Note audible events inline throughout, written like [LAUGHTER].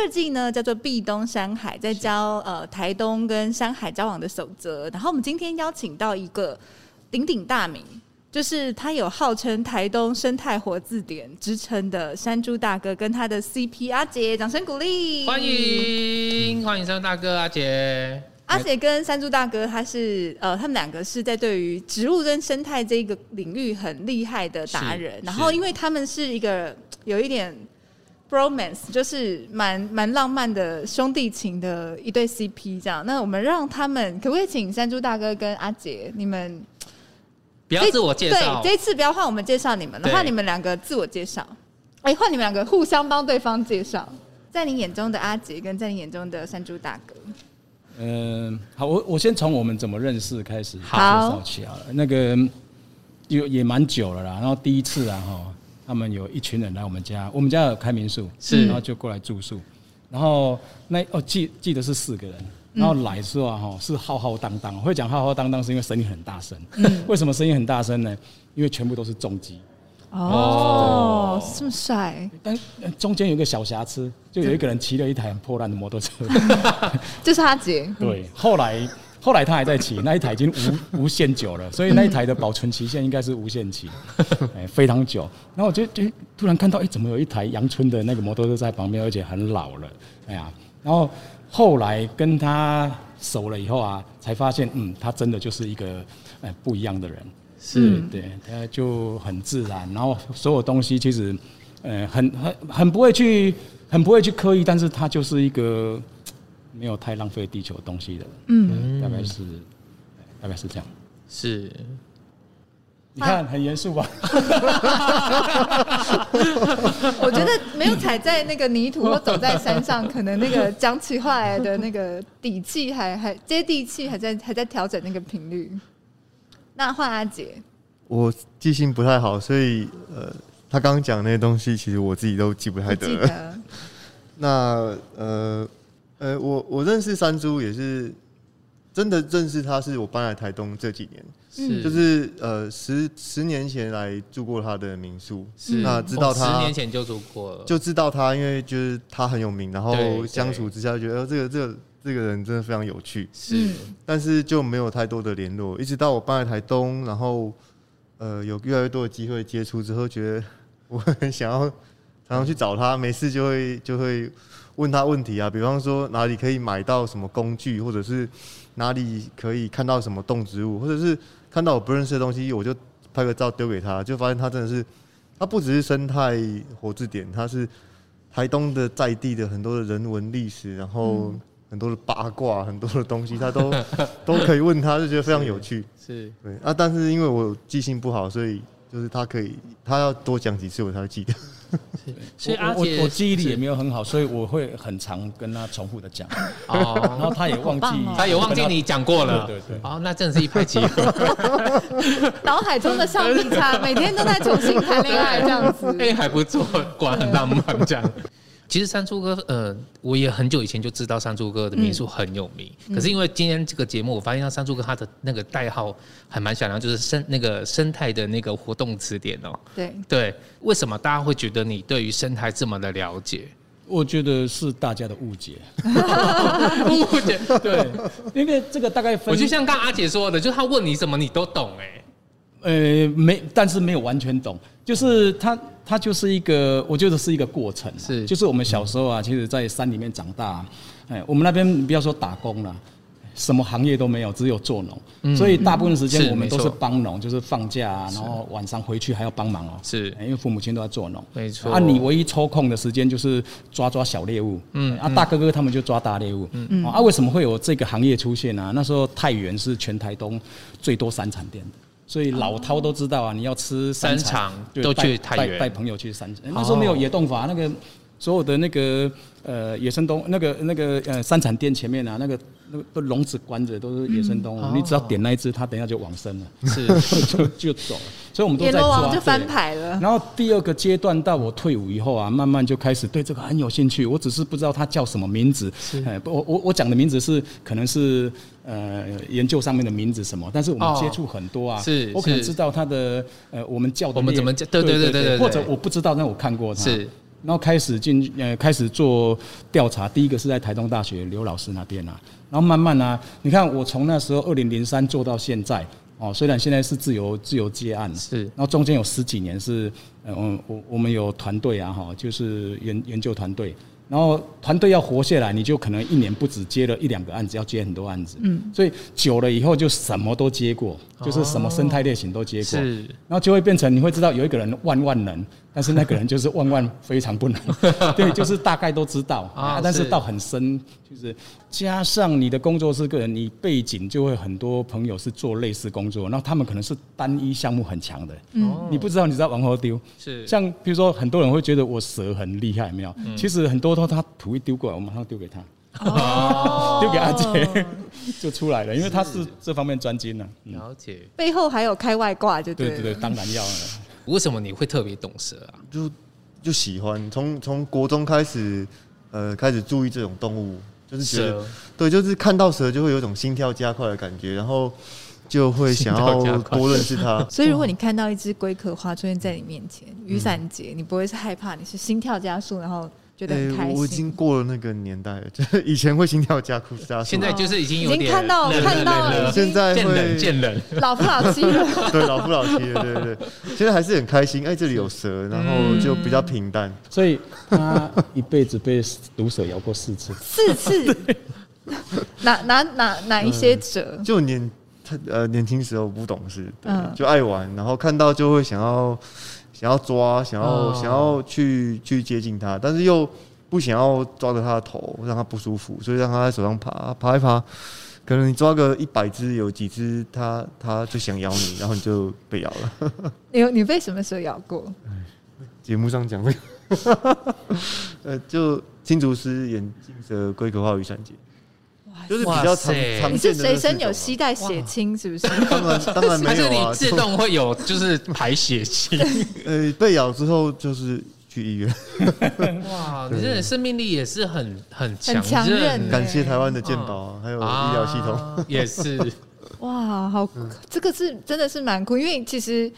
二季呢叫做壁东山海，在教呃台东跟山海交往的守则。然后我们今天邀请到一个鼎鼎大名，就是他有号称台东生态活字典之称的山猪大哥，跟他的 CP 阿杰，掌声鼓励！欢迎欢迎山猪大哥阿杰。阿杰跟山猪大哥，他是呃，他们两个是在对于植物跟生态这个领域很厉害的达人。然后因为他们是一个有一点。Bromance 就是蛮蛮浪漫的兄弟情的一对 CP，这样。那我们让他们可不可以请山猪大哥跟阿杰，你们不要自我介绍。对，这一次不要换我们介绍你们，然后你们两个自我介绍。哎，换你们两个互相帮对方介绍。在你眼中的阿杰，跟在你眼中的山猪大哥。嗯，好，我我先从我们怎么认识开始介绍起好了。那个有也蛮久了啦，然后第一次啊哈。他们有一群人来我们家，我们家有开民宿，是，然后就过来住宿，然后那哦记记得是四个人，然后来的时候啊哈是浩浩荡荡，会讲浩浩荡荡是因为声音很大声，嗯，为什么声音很大声呢？因为全部都是重机，哦，这么帅，但中间有一个小瑕疵，就有一个人骑了一台很破烂的摩托车，[LAUGHS] 就是他姐，对，后来。后来他还在骑那一台，已经无无限久了，所以那一台的保存期限应该是无限期，[LAUGHS] 哎，非常久。然后我就就突然看到，哎，怎么有一台阳春的那个摩托车在旁边，而且很老了，哎呀。然后后来跟他熟了以后啊，才发现，嗯，他真的就是一个哎不一样的人，是对，他就很自然，然后所有东西其实，呃，很很很不会去，很不会去刻意，但是他就是一个。没有太浪费地球东西的，嗯，大概是，大概是这样。是，你看很严肃吧？[LAUGHS] 我觉得没有踩在那个泥土或走在山上，可能那个讲起话来的那个底气还还接地气，还在还在调整那个频率。那换阿杰，我记性不太好，所以呃，他刚刚讲那些东西，其实我自己都记不太得了。[LAUGHS] 那呃。呃，我我认识三猪也是真的认识他，是我搬来台东这几年，是就是呃十十年前来住过他的民宿，是那知道他十年前就住过了，就知道他，因为就是他很有名，然后相处之下就觉得这个这个这个人真的非常有趣，是，但是就没有太多的联络，一直到我搬来台东，然后呃有越来越多的机会接触之后，觉得我很想要常常去找他，没事就会就会。问他问题啊，比方说哪里可以买到什么工具，或者是哪里可以看到什么动植物，或者是看到我不认识的东西，我就拍个照丢给他，就发现他真的是，他不只是生态活字典，他是台东的在地的很多的人文历史，然后很多的八卦，很多的东西，他都都可以问他，就觉得非常有趣。是，是对啊，但是因为我记性不好，所以就是他可以，他要多讲几次我才会记得。所以阿杰我我记忆力也没有很好，所以我会很常跟他重复的讲。哦，然后他也忘记，他也忘记你讲过了。对对。哦，那真的是一拍即合。[LAUGHS] 脑海中的橡皮擦，每天都在重新谈恋爱这样子。哎，还不错，果然很浪漫这样。其实山猪哥，呃，我也很久以前就知道山猪哥的民宿很有名。嗯、可是因为今天这个节目，我发现山猪哥他的那个代号还蛮响亮，就是生那个生态的那个活动词典哦。对对，为什么大家会觉得你对于生态这么的了解？我觉得是大家的误解。[LAUGHS] 误解对，[LAUGHS] 因为这个大概分，我就像刚阿姐说的，就是他问你什么你都懂哎。呃，没，但是没有完全懂，就是它。它就是一个，我觉得是一个过程。是，就是我们小时候啊，其实，在山里面长大。哎，我们那边不要说打工了，什么行业都没有，只有做农。所以大部分时间我们都是帮农，就是放假啊，然后晚上回去还要帮忙哦。是，因为父母亲都在做农。没错。啊，你唯一抽空的时间就是抓抓小猎物。嗯。啊，大哥哥他们就抓大猎物。嗯嗯。啊，为什么会有这个行业出现呢？那时候太原是全台东最多山产店的。所以老饕都知道啊，你要吃山场都去太原，带朋友去山。那时候没有野洞法，那个所有的那个呃野生动那个那个呃三产店前面啊，那个那个笼子关着都是野生动物，你只要点那一只，它等一下就往生了，是 [LAUGHS] 就就走了。所以我们都在抓，就翻牌了。然后第二个阶段到我退伍以后啊，慢慢就开始对这个很有兴趣。我只是不知道它叫什么名字。是，我我我讲的名字是可能是呃研究上面的名字什么，但是我们接触很多啊。是，我可能知道它的呃我们叫的。我们怎么叫？对对对对对。或者我不知道，但我看过它。是。然后开始进呃开始做调查，第一个是在台东大学刘老师那边啊。然后慢慢啊，你看我从那时候二零零三做到现在。哦，虽然现在是自由自由接案，是，然后中间有十几年是，嗯，我我们有团队啊，哈，就是研研究团队。然后团队要活下来，你就可能一年不止接了一两个案子，要接很多案子。嗯，所以久了以后就什么都接过，就是什么生态类型都接过。是，然后就会变成你会知道有一个人万万能，但是那个人就是万万非常不能。[LAUGHS] 对，就是大概都知道啊，但是到很深，就是加上你的工作是个人，你背景就会很多朋友是做类似工作，然后他们可能是单一项目很强的。嗯，你不知道你知道往后丢。是，像比如说很多人会觉得我蛇很厉害，没有？其实很多。都他土一丢过来，我马上丢给他，丢给阿杰 [LAUGHS] 就出来了，因为他是这方面专精呢。了解，背后还有开外挂，就对对对，当然要了。为什么你会特别懂蛇啊？就就喜欢，从从国中开始，呃，开始注意这种动物，就是觉得对，就是看到蛇就会有种心跳加快的感觉，然后就会想要多认识它。[LAUGHS] 所以如果你看到一只龟壳花出现在你面前，雨伞节，你不会是害怕，你是心跳加速，然后。觉得很开心、欸。我已经过了那个年代了，就是以前会心跳加速，加速。现在就是已经有点已经看到看到了，现在会见人见人，[LAUGHS] 老夫老妻了。对，老夫老妻了，对对对。现在还是很开心，哎，这里有蛇，然后就比较平淡。所以他一辈子被毒蛇咬过四次，四次。[LAUGHS] 哪哪哪哪一些蛇？就年他呃年轻时候不懂事，嗯，就爱玩，然后看到就会想要。想要抓，想要想要去去接近它，但是又不想要抓着它的头，让它不舒服，所以让它在手上爬，爬一爬。可能你抓个一百只，有几只它它就想咬你，[LAUGHS] 然后你就被咬了。你你被什么蛇咬过？节目上讲的，[LAUGHS] 呃，就青竹师眼镜蛇龟壳花雨伞节。就是比较常常你是随身有携带血清是不是？当然当然 [LAUGHS] 没有啊，你自动会有就是排血清。[LAUGHS] 呃，被咬之后就是去医院。[LAUGHS] 哇，你这生命力也是很很强韧。感谢台湾的健保啊，还有医疗系统也是。哇，好，这个是真的是蛮酷，因为其实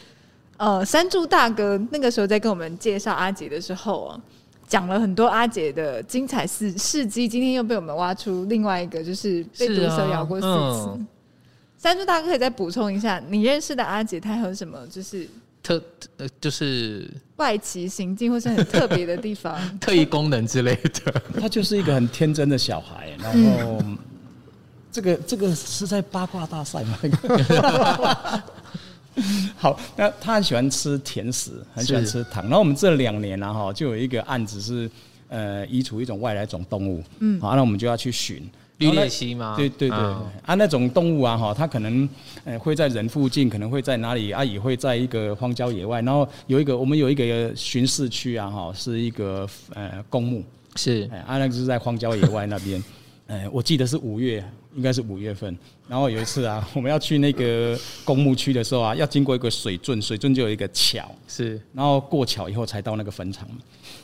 呃，山柱大哥那个时候在跟我们介绍阿杰的时候啊。讲了很多阿姐的精彩事事迹，今天又被我们挖出另外一个，就是被毒蛇咬过四次。啊嗯、山猪大哥可以再补充一下，你认识的阿姐她有什么就是特呃就是怪奇行径或是很特别的地方，[LAUGHS] 特异功能之类的？[LAUGHS] 她就是一个很天真的小孩，然后、嗯、这个这个是在八卦大赛吗？[LAUGHS] [LAUGHS] 好，那他很喜欢吃甜食，很喜欢吃糖。然后我们这两年呢，哈，就有一个案子是，呃，移除一种外来种动物，嗯，好，那我们就要去寻绿鬣蜥吗？对对对，啊，那种动物啊，哈，它可能呃会在人附近，可能会在哪里啊，也会在一个荒郊野外。然后有一个，我们有一个巡视区啊，哈，是一个呃公墓，是，啊，那个是在荒郊野外那边，[LAUGHS] 呃，我记得是五月。应该是五月份，然后有一次啊，[LAUGHS] 我们要去那个公墓区的时候啊，要经过一个水圳，水圳就有一个桥，是，然后过桥以后才到那个坟场。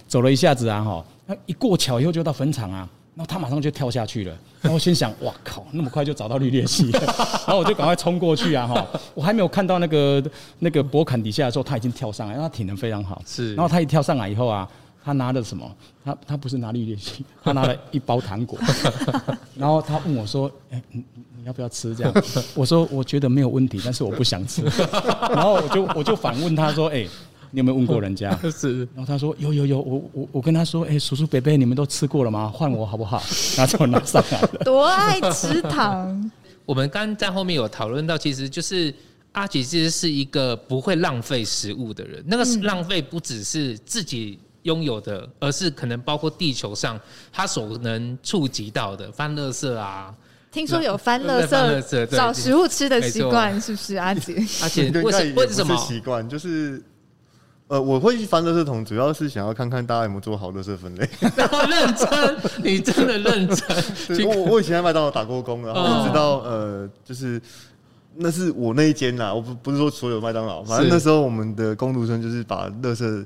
走了一下子啊，哈，那一过桥以后就到坟场啊，然后他马上就跳下去了。然后我心想，哇靠，那么快就找到绿鬣蜥了，[LAUGHS] 然后我就赶快冲过去啊，哈，我还没有看到那个那个博坎底下的时候，他已经跳上来，他体能非常好，是。然后他一跳上来以后啊。他拿的什么？他他不是拿绿鬣蜥，[LAUGHS] 他拿了一包糖果，[LAUGHS] 然后他问我说：“哎、欸，你你要不要吃？”这样，我说：“我觉得没有问题，但是我不想吃。[LAUGHS] ”然后我就我就反问他说：“哎、欸，你有没有问过人家？”是。然后他说：“有有有，我我我跟他说：‘哎、欸，叔叔伯伯，你们都吃过了吗？换我好不好？’然后就拿上来了。多爱吃糖。我们刚在后面有讨论到，其实就是阿杰其实是一个不会浪费食物的人。那个浪费不只是自己。拥有的，而是可能包括地球上他所能触及到的，翻垃圾啊，听说有翻垃圾找食物吃的习惯，是不是阿杰？阿杰，[LAUGHS] 为什为什么习惯？就是呃，我会去翻垃圾桶，主要是想要看看大家有没有做好垃圾分类。[LAUGHS] 认真，你真的认真。我我以前在麦当劳打过工，然后我知道呃，就是那是我那一间呐，我不不是说所有麦当劳，反正那时候我们的工读生就是把垃圾。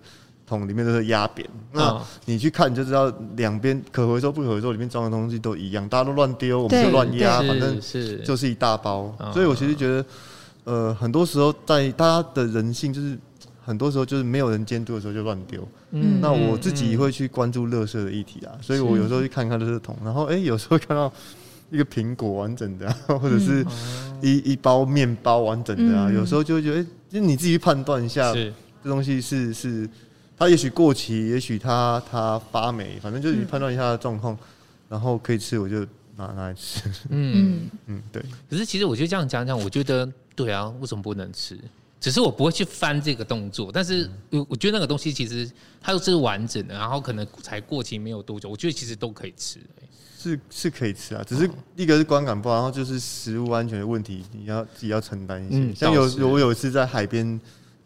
桶里面都是压扁，那你去看你就知道，两边可回收不可回收里面装的东西都一样，大家都乱丢，我们就乱压，反正是就是一大包。所以我其实觉得，呃，很多时候在大家的人性，就是很多时候就是没有人监督的时候就乱丢。嗯，那我自己会去关注垃圾的议题啊，所以我有时候去看看垃圾桶，然后哎、欸，有时候看到一个苹果完整的，[LAUGHS] 或者是一一包面包完整的啊，有时候就会觉得，哎，就你自己去判断一下，这东西是是。它也许过期，也许它它发霉，反正就是你判断一下状况，嗯、然后可以吃我就拿拿来吃。嗯 [LAUGHS] 嗯，对。可是其实我就这样讲讲，我觉得对啊，为什么不能吃？只是我不会去翻这个动作，但是我我觉得那个东西其实它又是完整的，然后可能才过期没有多久，我觉得其实都可以吃。是是可以吃啊，只是一个是观感不好，然后就是食物安全的问题，你要自己要承担一些。嗯、像有我有一次在海边。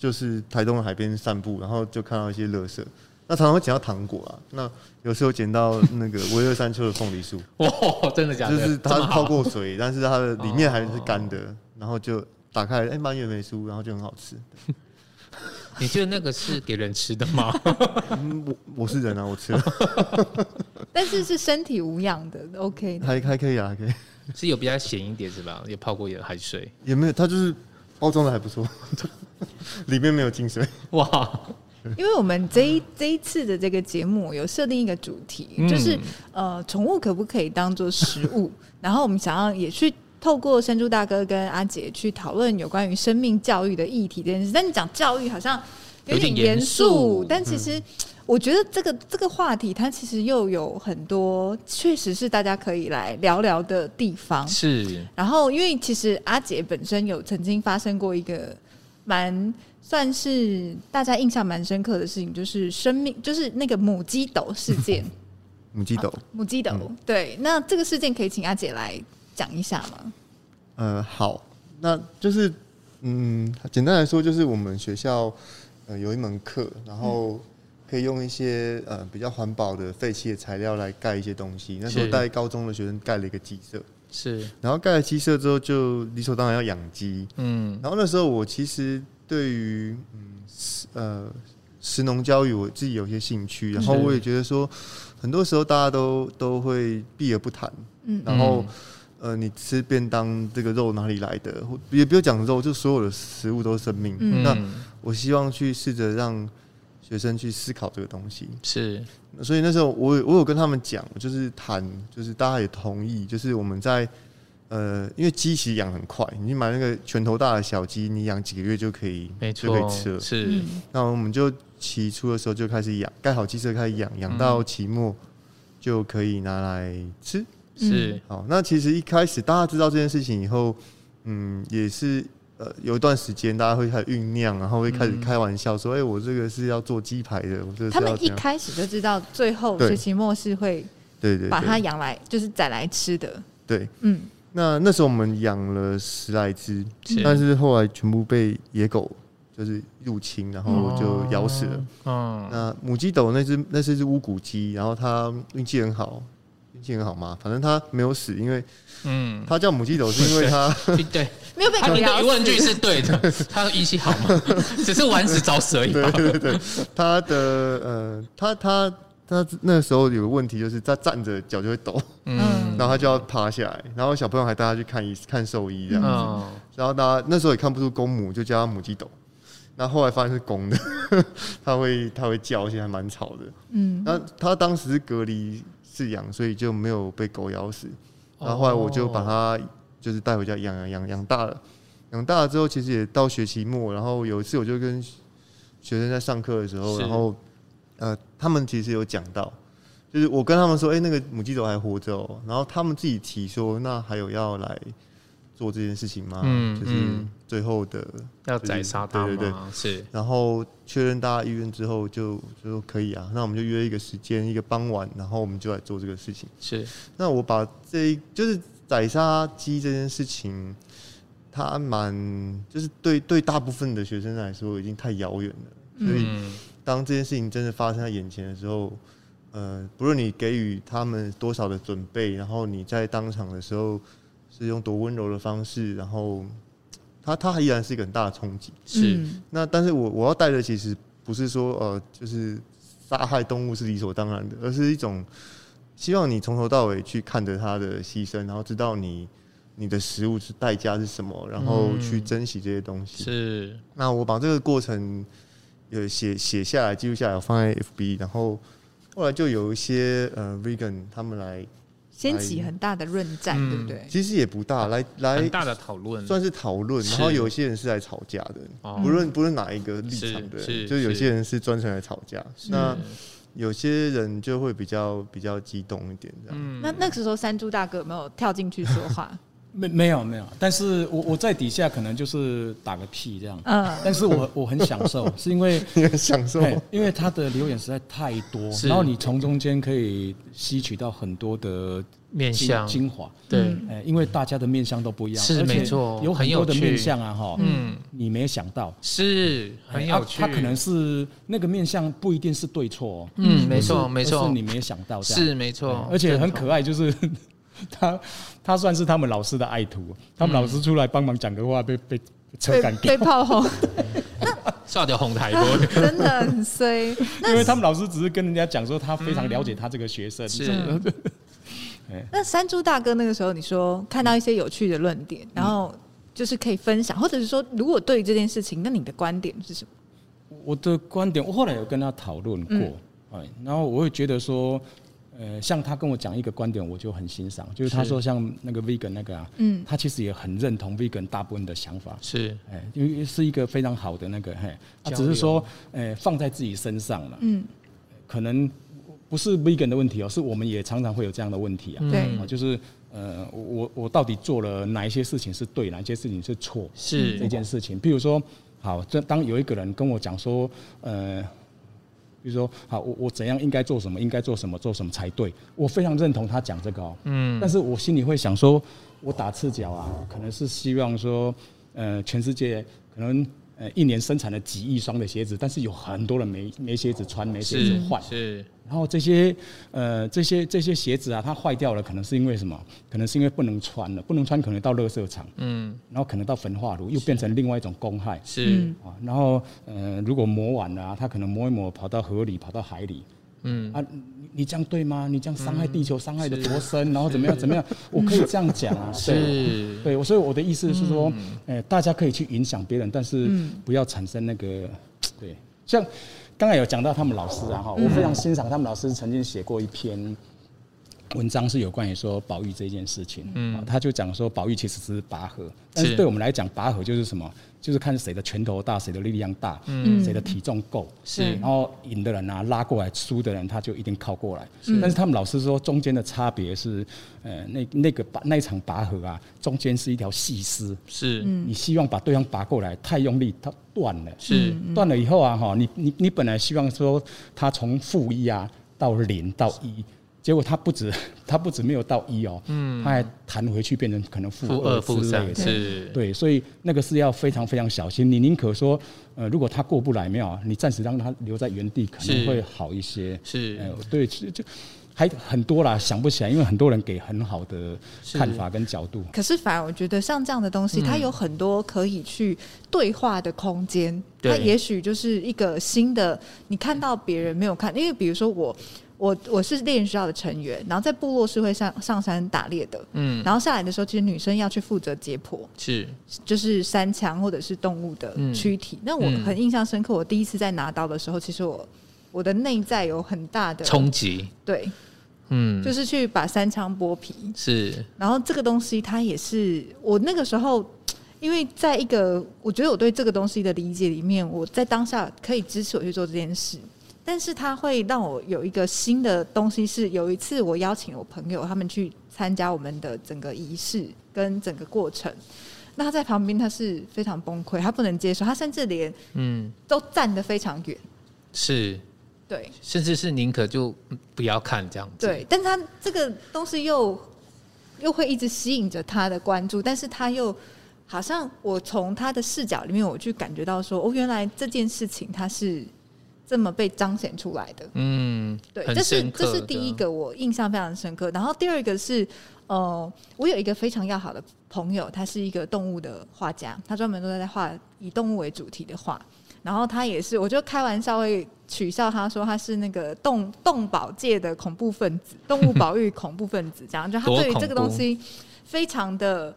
就是台东的海边散步，然后就看到一些垃圾，那常常会捡到糖果啊，那有时候捡到那个维乐山丘的凤梨酥，哇，[LAUGHS] 真的假的？就是它泡过水，但是它的里面还是干的，然后就打开，哎，蔓越莓酥，然后就很好吃。[LAUGHS] 你觉得那个是给人吃的吗？[LAUGHS] 嗯、我我是人啊，我吃了。但是是身体无恙的，OK 的。还还可以啊，还可以。是有比较咸一点是吧？也泡过有海水？也没有，它就是。包装的还不错，[LAUGHS] 里面没有进水哇！因为我们这一这一次的这个节目有设定一个主题，嗯、就是呃，宠物可不可以当做食物？[LAUGHS] 然后我们想要也去透过山猪大哥跟阿杰去讨论有关于生命教育的议题这件事。但你讲教育好像有点严肃，但其实。嗯我觉得这个这个话题，它其实又有很多，确实是大家可以来聊聊的地方。是。然后，因为其实阿姐本身有曾经发生过一个蛮算是大家印象蛮深刻的事情，就是生命，就是那个母鸡斗事件。[LAUGHS] 母鸡斗。母鸡斗。嗯、对。那这个事件可以请阿姐来讲一下吗？呃，好。那就是，嗯，简单来说，就是我们学校呃有一门课，然后。嗯可以用一些呃比较环保的废弃的材料来盖一些东西。那时候带高中的学生盖了一个鸡舍，是。然后盖了鸡舍之后，就理所当然要养鸡。嗯。然后那时候我其实对于嗯呃食农教育我自己有些兴趣，然后我也觉得说，很多时候大家都都会避而不谈。嗯。然后呃，你吃便当这个肉哪里来的？也不要讲肉，就所有的食物都是生命。嗯。那我希望去试着让。学生去思考这个东西是，所以那时候我我有跟他们讲，就是谈，就是大家也同意，就是我们在呃，因为鸡其实养很快，你买那个拳头大的小鸡，你养几个月就可以，没错，就可以吃了。是，那我们就起初的时候就开始养，盖好鸡舍开始养，养到期末就可以拿来吃。是，好，那其实一开始大家知道这件事情以后，嗯，也是。呃，有一段时间，大家会开始酝酿，然后会开始开玩笑说：“哎、嗯欸，我这个是要做鸡排的。”我这个他们一开始就知道，最后学期末是会对对把它养来，就是宰来吃的。对，嗯。那那时候我们养了十来只，但是后来全部被野狗就是入侵，然后就咬死了。嗯。那母鸡斗那只那是只乌骨鸡，然后它运气很好，运气很好吗？反正他没有死，因为。嗯，他叫母鸡斗是因为他对，[LAUGHS] 没有被狗咬。你的问句是对的，他的运气好吗？[LAUGHS] 只是玩死找死而已。对对对，他的呃，他他他那时候有个问题，就是他站着脚就会抖，嗯，然后他就要趴下来，然后小朋友还带他去看医看兽医这样子，然后大家那时候也看不出公母，就叫他母鸡斗。那后来发现是公的，[LAUGHS] 它会它会叫，而且还蛮吵的。嗯，那他当时是隔离饲养，所以就没有被狗咬死。然后后来我就把它就是带回家养养养养大了，养大了之后其实也到学期末，然后有一次我就跟学生在上课的时候，然后呃他们其实有讲到，就是我跟他们说，哎，那个母鸡都还活着哦，然后他们自己提说，那还有要来做这件事情吗？嗯，就是最后的要宰杀他，对对对，是。然后确认大家意愿之后就，就说可以啊，那我们就约一个时间，一个傍晚，然后我们就来做这个事情。是。那我把这就是宰杀鸡这件事情，它蛮就是对对大部分的学生来说已经太遥远了。所以当这件事情真的发生在眼前的时候，呃，不论你给予他们多少的准备，然后你在当场的时候是用多温柔的方式，然后他他依然是一个很大的冲击。是。那但是我我要带的其实不是说呃，就是杀害动物是理所当然的，而是一种希望你从头到尾去看着他的牺牲，然后知道你你的食物是代价是什么，然后去珍惜这些东西。是。那我把这个过程有写写下来，记录下来，我放在 FB，然后。后来就有一些呃，vegan 他们来掀起很大的论战，嗯、对不对？其实也不大，来来大的讨论，算是讨论。然后有些人是来吵架的，不论不论哪一个立场的人，就有些人是专程来吵架。那有些人就会比较比较激动一点，这样。嗯、那那个时候山猪大哥有没有跳进去说话？没没有没有，但是我我在底下可能就是打个屁这样，嗯，但是我我很享受，[LAUGHS] 是因为很享受，因为他的留言实在太多，然后你从中间可以吸取到很多的面相精华，对，哎因为大家的面相都不一样，是没错，有很多的面相啊哈，嗯，你没想到，是很有趣，他可能是那个面相不一定是对错，嗯，没错没错，是你没想到，是没错，而且很可爱，就是。[LAUGHS] 他他算是他们老师的爱徒，他们老师出来帮忙讲个话，被被车赶被炮轰，刷掉红台，真的很衰。[LAUGHS] 因为他们老师只是跟人家讲说，他非常了解他这个学生。是。[LAUGHS] 那山猪大哥那个时候，你说看到一些有趣的论点，然后就是可以分享，或者是说，如果对于这件事情，那你的观点是什么？我的观点，我后来有跟他讨论过，哎，然后我会觉得说。呃，像他跟我讲一个观点，我就很欣赏，就是他说像那个 vegan 那个啊，嗯，他其实也很认同 vegan 大部分的想法，是，哎，因为是一个非常好的那个，嘿，他只是说，呃，放在自己身上了，嗯，可能不是 vegan 的问题哦，是我们也常常会有这样的问题啊，对，就是，呃，我我到底做了哪一些事情是对，哪一些事情是错，是。这件事情，比如说，好，这当有一个人跟我讲说，呃。比如说，好，我我怎样应该做什么，应该做什么，做什么才对？我非常认同他讲这个哦，嗯，但是我心里会想说，我打赤脚啊，可能是希望说，呃，全世界可能呃一年生产了几亿双的鞋子，但是有很多人没没鞋子穿，没鞋子换，是。然后这些呃这些这些鞋子啊，它坏掉了，可能是因为什么？可能是因为不能穿了，不能穿可能到垃圾场，嗯，然后可能到焚化炉又变成另外一种公害，是啊。然后呃，如果磨完了啊，它可能磨一磨跑到河里，跑到海里，嗯啊，你你这样对吗？你这样伤害地球，伤害的多深？然后怎么样怎么样？我可以这样讲啊，是，对，所以我的意思是说，哎，大家可以去影响别人，但是不要产生那个对，像。刚才有讲到他们老师啊，哈，我非常欣赏他们老师曾经写过一篇文章，是有关于说保育这件事情。嗯，他就讲说保育其实是拔河，但是对我们来讲，拔河就是什么？就是看谁的拳头大，谁的力量大，嗯，谁的体重够，是。然后赢的人啊拉过来，输的人他就一定靠过来。但是他们老师说中间的差别是，呃，那那个拔那一场拔河啊，中间是一条细丝，是。你希望把对方拔过来，太用力，它断了，是。断了以后啊，哈，你你你本来希望说他从负一啊到零到一。结果他不止，[LAUGHS] 他不止没有到一哦，嗯，他还弹回去变成可能负二、负三，是，对，所以那个是要非常非常小心。你宁可说，呃，如果他过不来，没有，你暂时让他留在原地，可能会好一些。是，呃，对，就还很多啦，想不起来，因为很多人给很好的看法跟角度。可是反而我觉得像这样的东西，它有很多可以去对话的空间。它也许就是一个新的，你看到别人没有看，因为比如说我。我我是猎人学校的成员，然后在部落是会上上山打猎的，嗯，然后下来的时候，其实女生要去负责解剖，是。就是山羌或者是动物的躯体。那、嗯、我很印象深刻，我第一次在拿刀的时候，其实我我的内在有很大的冲击，对，嗯，就是去把山枪剥皮，是，然后这个东西它也是我那个时候，因为在一个我觉得我对这个东西的理解里面，我在当下可以支持我去做这件事。但是他会让我有一个新的东西，是有一次我邀请我朋友他们去参加我们的整个仪式跟整个过程，那他在旁边他是非常崩溃，他不能接受，他甚至连嗯。都站得非常远，是，对，甚至是宁可就不要看这样子，对，但是他这个东西又又会一直吸引着他的关注，但是他又好像我从他的视角里面，我去感觉到说，哦，原来这件事情他是这么被彰显出来的。嗯，对，这是这是第一个我印象非常深刻。然后第二个是，呃，我有一个非常要好的朋友，他是一个动物的画家，他专门都在画以动物为主题的画。然后他也是，我就开玩笑会取笑他说他是那个动 [LAUGHS] 动保界的恐怖分子，动物保育恐怖分子，这样就他对于这个 [LAUGHS] 东西非常的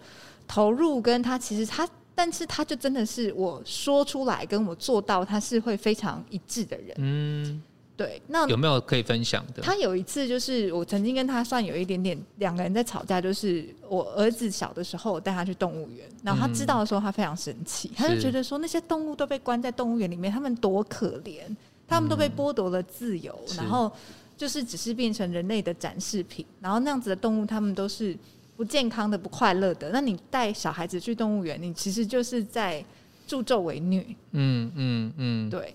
投入，跟他其实他，但是他就真的是我说出来跟我做到，他是会非常一致的人。嗯。对，那有没有可以分享的？他有一次就是我曾经跟他算有一点点两个人在吵架，就是我儿子小的时候我带他去动物园，然后他知道的时候他非常生气，嗯、他就觉得说那些动物都被关在动物园里面，他们多可怜，他们都被剥夺了自由，嗯、然后就是只是变成人类的展示品，然后那样子的动物他们都是不健康的、不快乐的。那你带小孩子去动物园，你其实就是在助纣为虐。嗯嗯嗯，对。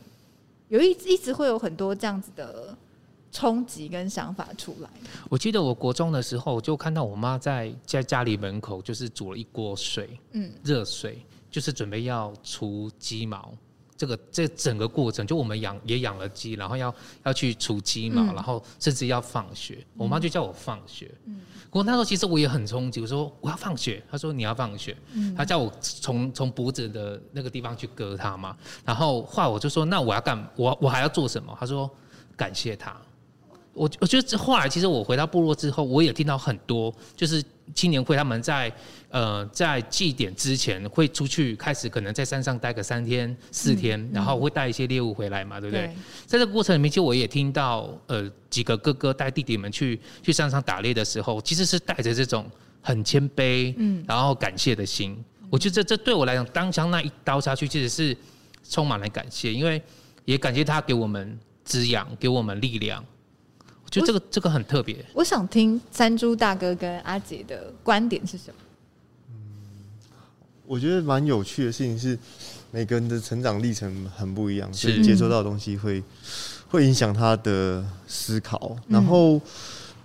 有一一直会有很多这样子的冲击跟想法出来。我记得我国中的时候，就看到我妈在在家里门口就是煮了一锅水，嗯，热水，就是准备要除鸡毛。这个这整个过程，就我们养也养了鸡，然后要要去除鸡嘛，嗯、然后甚至要放血。我妈就叫我放血。嗯，不过那时候其实我也很冲击，我说我要放血，她说你要放血，嗯、她叫我从从脖子的那个地方去割它嘛。然后后来我就说那我要干，我我还要做什么？她说感谢他。我我觉得后来其实我回到部落之后，我也听到很多就是。青年会他们在呃在祭典之前会出去开始可能在山上待个三天四天，然后会带一些猎物回来嘛，对不对？对，在这个过程里面，其实我也听到呃几个哥哥带弟弟们去去山上打猎的时候，其实是带着这种很谦卑，嗯，然后感谢的心。嗯、我觉得这这对我来讲，当枪那一刀下去，其实是充满了感谢，因为也感谢他给我们滋养，给我们力量。就这个这个很特别。我想听三猪大哥跟阿杰的观点是什么？嗯，我觉得蛮有趣的事情是，每个人的成长历程很不一样，所以接收到的东西会会影响他的思考。然后，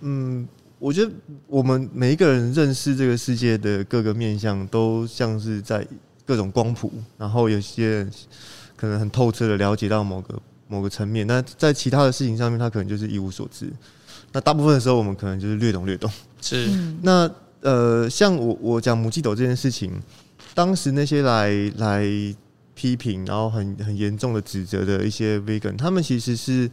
嗯，我觉得我们每一个人认识这个世界的各个面向，都像是在各种光谱。然后有些人可能很透彻的了解到某个。某个层面，那在其他的事情上面，他可能就是一无所知。那大部分的时候，我们可能就是略懂略懂。是。那呃，像我我讲母鸡斗这件事情，当时那些来来批评，然后很很严重的指责的一些 vegan，他们其实是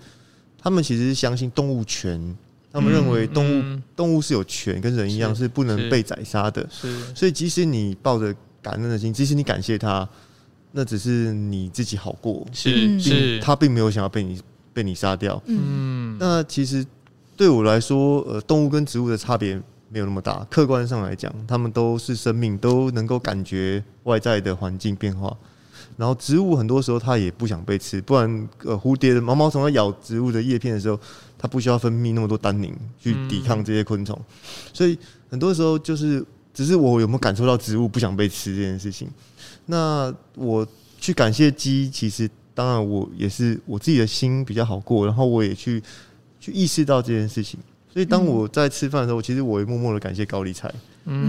他们其实是相信动物权，他们认为动物、嗯嗯、动物是有权，跟人一样是不能被宰杀的。是。是所以即使你抱着感恩的心，即使你感谢他。那只是你自己好过，是是，他并没有想要被你被你杀掉。嗯，那其实对我来说，呃，动物跟植物的差别没有那么大。客观上来讲，它们都是生命，都能够感觉外在的环境变化。然后植物很多时候它也不想被吃，不然呃，蝴蝶的毛毛虫在咬植物的叶片的时候，它不需要分泌那么多单宁去抵抗这些昆虫。所以很多时候就是，只是我有没有感受到植物不想被吃这件事情。那我去感谢鸡，其实当然我也是我自己的心比较好过，然后我也去去意识到这件事情。所以当我在吃饭的时候，其实我也默默的感谢高丽菜，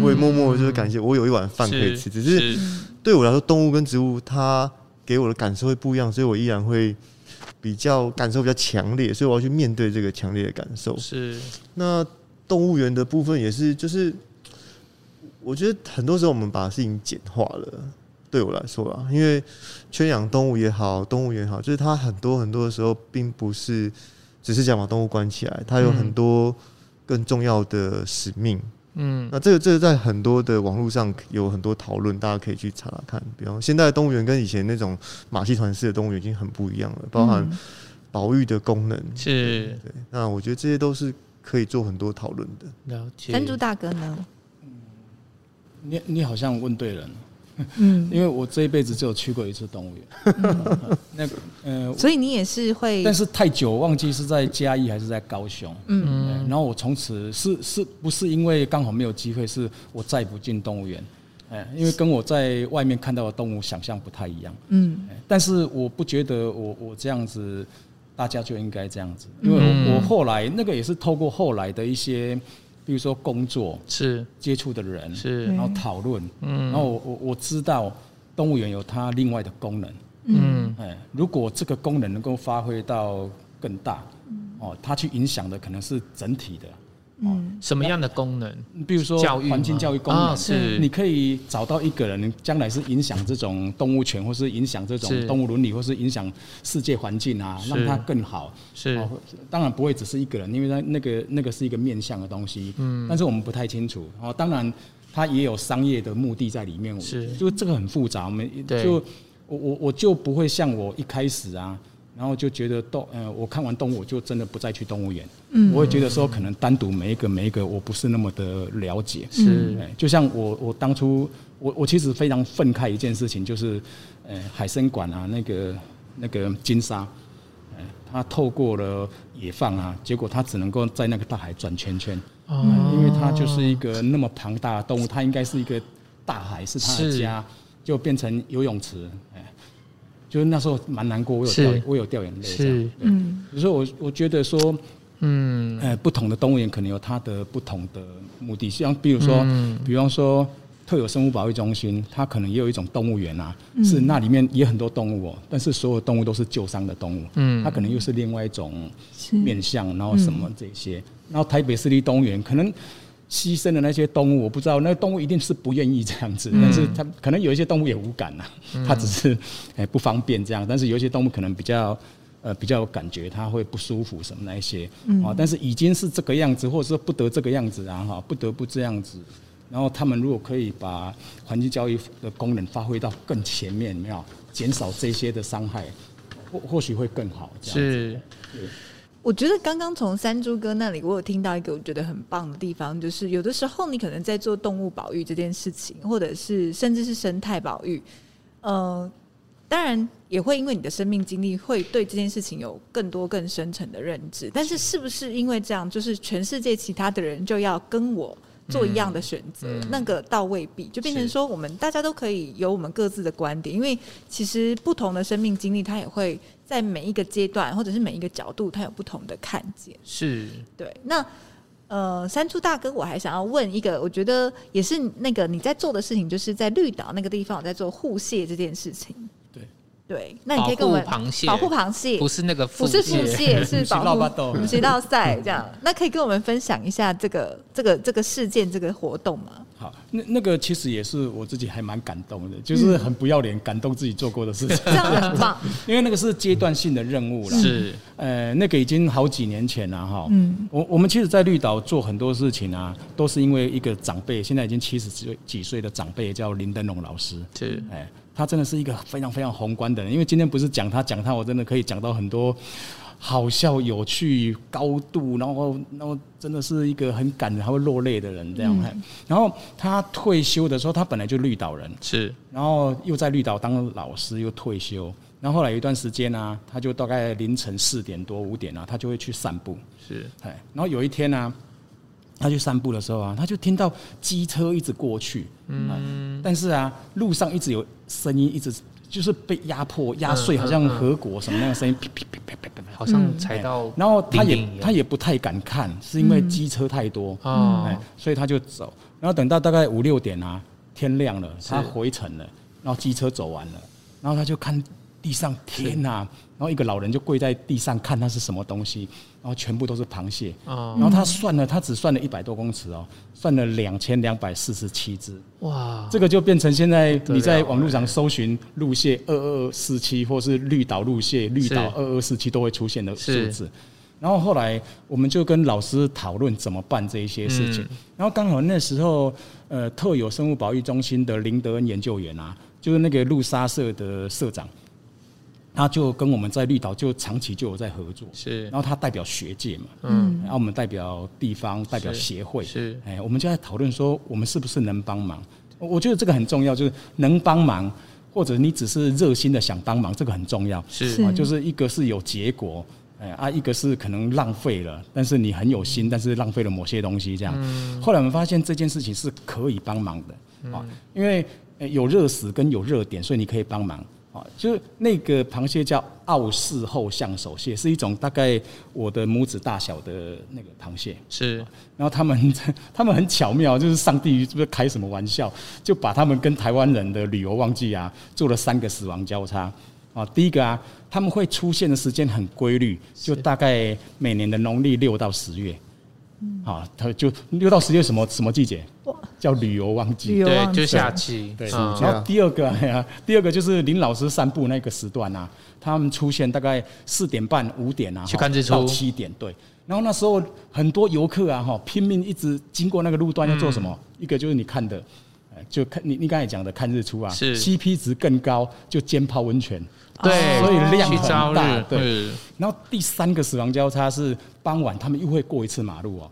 我也默默的就是感谢我有一碗饭可以吃。只是对我来说，动物跟植物它给我的感受会不一样，所以我依然会比较感受比较强烈，所以我要去面对这个强烈的感受。是那动物园的部分也是，就是我觉得很多时候我们把事情简化了。对我来说啊，因为圈养动物也好，动物园也好，就是它很多很多的时候，并不是只是想把动物关起来，它有很多更重要的使命。嗯，那这个这个在很多的网络上有很多讨论，大家可以去查查看。比方现在的动物园跟以前那种马戏团式的动物园已经很不一样了，包含保育的功能。是对，那我觉得这些都是可以做很多讨论的。了解。山猪大哥呢？你你好像问对人了。嗯，[LAUGHS] 因为我这一辈子只有去过一次动物园，嗯、[LAUGHS] 那个呃，所以你也是会，但是太久忘记是在嘉义还是在高雄，嗯，然后我从此是是不是因为刚好没有机会，是我再不进动物园，哎，因为跟我在外面看到的动物想象不太一样，嗯，但是我不觉得我我这样子大家就应该这样子，因为我后来那个也是透过后来的一些。比如说工作是。接触的人是，然后讨论，嗯，然后我我我知道动物园有它另外的功能，嗯，哎，如果这个功能能够发挥到更大，哦，它去影响的可能是整体的。嗯，什么样的功能？比如说环境教育功能，是你可以找到一个人，将来是影响这种动物权，或是影响这种动物伦理，或是影响世界环境啊，让它更好。是，当然不会只是一个人，因为它那个那个是一个面向的东西。嗯，但是我们不太清楚。哦，当然它也有商业的目的在里面。是，就这个很复杂。我们就我我我就不会像我一开始啊。然后就觉得动，呃，我看完动物，我就真的不再去动物园。嗯，我会觉得说，可能单独每一个每一个，我不是那么的了解。是，就像我我当初，我我其实非常愤慨一件事情，就是，呃，海生馆啊，那个那个金沙，呃，它透过了野放啊，结果它只能够在那个大海转圈圈。哦。因为它就是一个那么庞大的动物，它应该是一个大海是它的家，就变成游泳池。就是那时候蛮难过，我有掉，我有掉眼泪。是，嗯，所以我我觉得说，嗯，呃，不同的动物园可能有它的不同的目的，像比如说，嗯、比方说特有生物保育中心，它可能也有一种动物园啊，嗯、是那里面也很多动物哦，但是所有动物都是救伤的动物，嗯，它可能又是另外一种面向，然后什么这些，然后台北市立动物园可能。牺牲的那些动物，我不知道，那个动物一定是不愿意这样子，但是它可能有一些动物也无感呐，它只是诶不方便这样，但是有一些动物可能比较呃比较有感觉，它会不舒服什么那一些，啊，但是已经是这个样子，或者说不得这个样子啊哈，不得不这样子，然后他们如果可以把环境教育的功能发挥到更前面，没有？减少这些的伤害，或或许会更好这样子。是。我觉得刚刚从山猪哥那里，我有听到一个我觉得很棒的地方，就是有的时候你可能在做动物保育这件事情，或者是甚至是生态保育，呃，当然也会因为你的生命经历，会对这件事情有更多更深层的认知。但是，是不是因为这样，就是全世界其他的人就要跟我做一样的选择？嗯嗯、那个倒未必，就变成说我们大家都可以有我们各自的观点，因为其实不同的生命经历，它也会。在每一个阶段，或者是每一个角度，他有不同的看见。是，对。那呃，三柱大哥，我还想要问一个，我觉得也是那个你在做的事情，就是在绿岛那个地方，我在做护蟹这件事情。对，那你可以跟我们保护螃蟹，保护螃蟹不是那个，不是腹蟹，[LAUGHS] 是保护道赛这样。那可以跟我们分享一下这个这个这个事件这个活动吗？好，那那个其实也是我自己还蛮感动的，就是很不要脸，感动自己做过的事情，这样很棒。[LAUGHS] 因为那个是阶段性的任务了，是呃，那个已经好几年前了哈。嗯，我我们其实，在绿岛做很多事情啊，都是因为一个长辈，现在已经七十岁几岁的长辈叫林登龙老师，是哎。他真的是一个非常非常宏观的人，因为今天不是讲他讲他，我真的可以讲到很多好笑、有趣、高度，然后然后真的是一个很感人、还会落泪的人这样。嗯、然后他退休的时候，他本来就绿岛人，是，然后又在绿岛当老师，又退休。然后后来有一段时间呢、啊，他就大概凌晨四点多五点啊，他就会去散步。是，哎，然后有一天呢、啊。他去散步的时候啊，他就听到机车一直过去，嗯，但是啊，路上一直有声音，一直就是被压迫、压碎，好像核果什么那个声音，噼噼噼噼噼，好像踩到。然后他也他也不太敢看，是因为机车太多啊，所以他就走。然后等到大概五六点啊，天亮了，他回程了，然后机车走完了，然后他就看地上，天哪！然后一个老人就跪在地上看那是什么东西，然后全部都是螃蟹。然后他算了，他只算了一百多公尺哦，算了两千两百四十七只。哇！这个就变成现在你在网络上搜寻陆蟹二二四七，或是绿岛陆蟹绿岛二二四七都会出现的数字。然后后来我们就跟老师讨论怎么办这一些事情。然后刚好那时候，呃，特有生物保育中心的林德恩研究员啊，就是那个陆沙社的社长。他就跟我们在绿岛就长期就有在合作，是，然后他代表学界嘛，嗯，然后我们代表地方代表协会，是，哎，我们就在讨论说，我们是不是能帮忙？我觉得这个很重要，就是能帮忙，或者你只是热心的想帮忙，这个很重要，是。啊，就是一个是有结果，哎啊，一个是可能浪费了，但是你很有心，但是浪费了某些东西，这样。嗯，后来我们发现这件事情是可以帮忙的，啊，因为有热死跟有热点，所以你可以帮忙。啊，就是那个螃蟹叫澳氏后象手蟹，是一种大概我的拇指大小的那个螃蟹。是，然后他们 [LAUGHS] 他们很巧妙，就是上帝是不是开什么玩笑，就把他们跟台湾人的旅游旺季啊做了三个死亡交叉啊。第一个啊，他们会出现的时间很规律，就大概每年的农历六到十月。嗯啊，他就六到十月什么什么季节？叫旅游旺季，对，就夏季。对，然后第二个，[LAUGHS] 第二个就是林老师散步那个时段啊，他们出现大概四点半、五点啊，去看日出到七点，对。然后那时候很多游客啊，哈，拼命一直经过那个路段要做什么？嗯、一个就是你看的，就看你你刚才讲的看日出啊，是 CP 值更高，就兼泡温泉，对，所以量很大，对。对然后第三个死亡交叉是傍晚，他们又会过一次马路哦。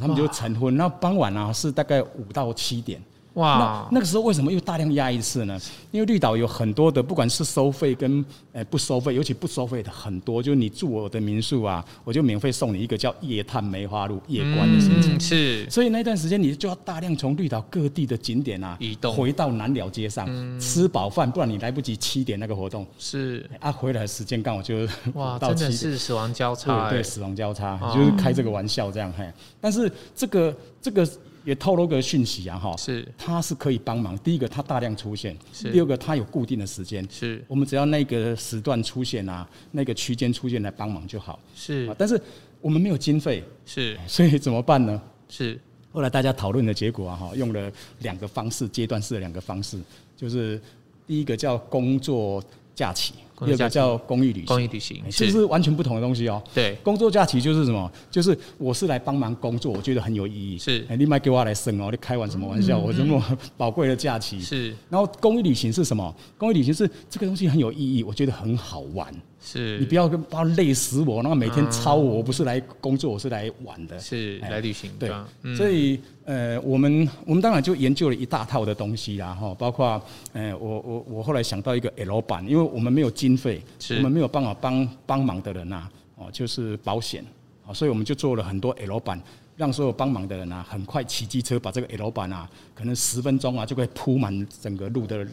他们就成婚，那傍晚啊是大概五到七点。哇，那那个时候为什么又大量压一次呢？因为绿岛有很多的，不管是收费跟呃不收费，尤其不收费的很多，就是你住我的民宿啊，我就免费送你一个叫夜探梅花鹿夜观的行程。是，所以那段时间你就要大量从绿岛各地的景点啊移动，回到南寮街上吃饱饭，不然你来不及七点那个活动。是啊，回来的时间刚好就哇，真的是死亡交叉，对，死亡交叉就是开这个玩笑这样嘿。但是这个这个。也透露个讯息啊，哈，是，它是可以帮忙。第一个，它大量出现；是第二个，它有固定的时间。是，我们只要那个时段出现啊，那个区间出现来帮忙就好。是，但是我们没有经费，是，所以怎么办呢？是，后来大家讨论的结果啊，哈，用了两个方式，阶段式的两个方式，就是第一个叫工作假期。第二个叫公益旅行，公益旅行这是完全不同的东西哦。对，工作假期就是什么？就是我是来帮忙工作，我觉得很有意义。是，你别给我来生哦，你开玩什么玩笑？我这么宝贵的假期。是，然后公益旅行是什么？公益旅行是这个东西很有意义，我觉得很好玩。是，你不要跟把累死我，然后每天操我，我不是来工作，我是来玩的。是，来旅行。对，所以呃，我们我们当然就研究了一大套的东西啦，哈，包括呃，我我我后来想到一个 L 版，因为我们没有经费，我们没有办法帮帮忙的人呐，哦，就是保险，所以我们就做了很多 L 版。让所有帮忙的人啊，很快骑机车把这个 L 板啊，可能十分钟啊，就可以铺满整个路的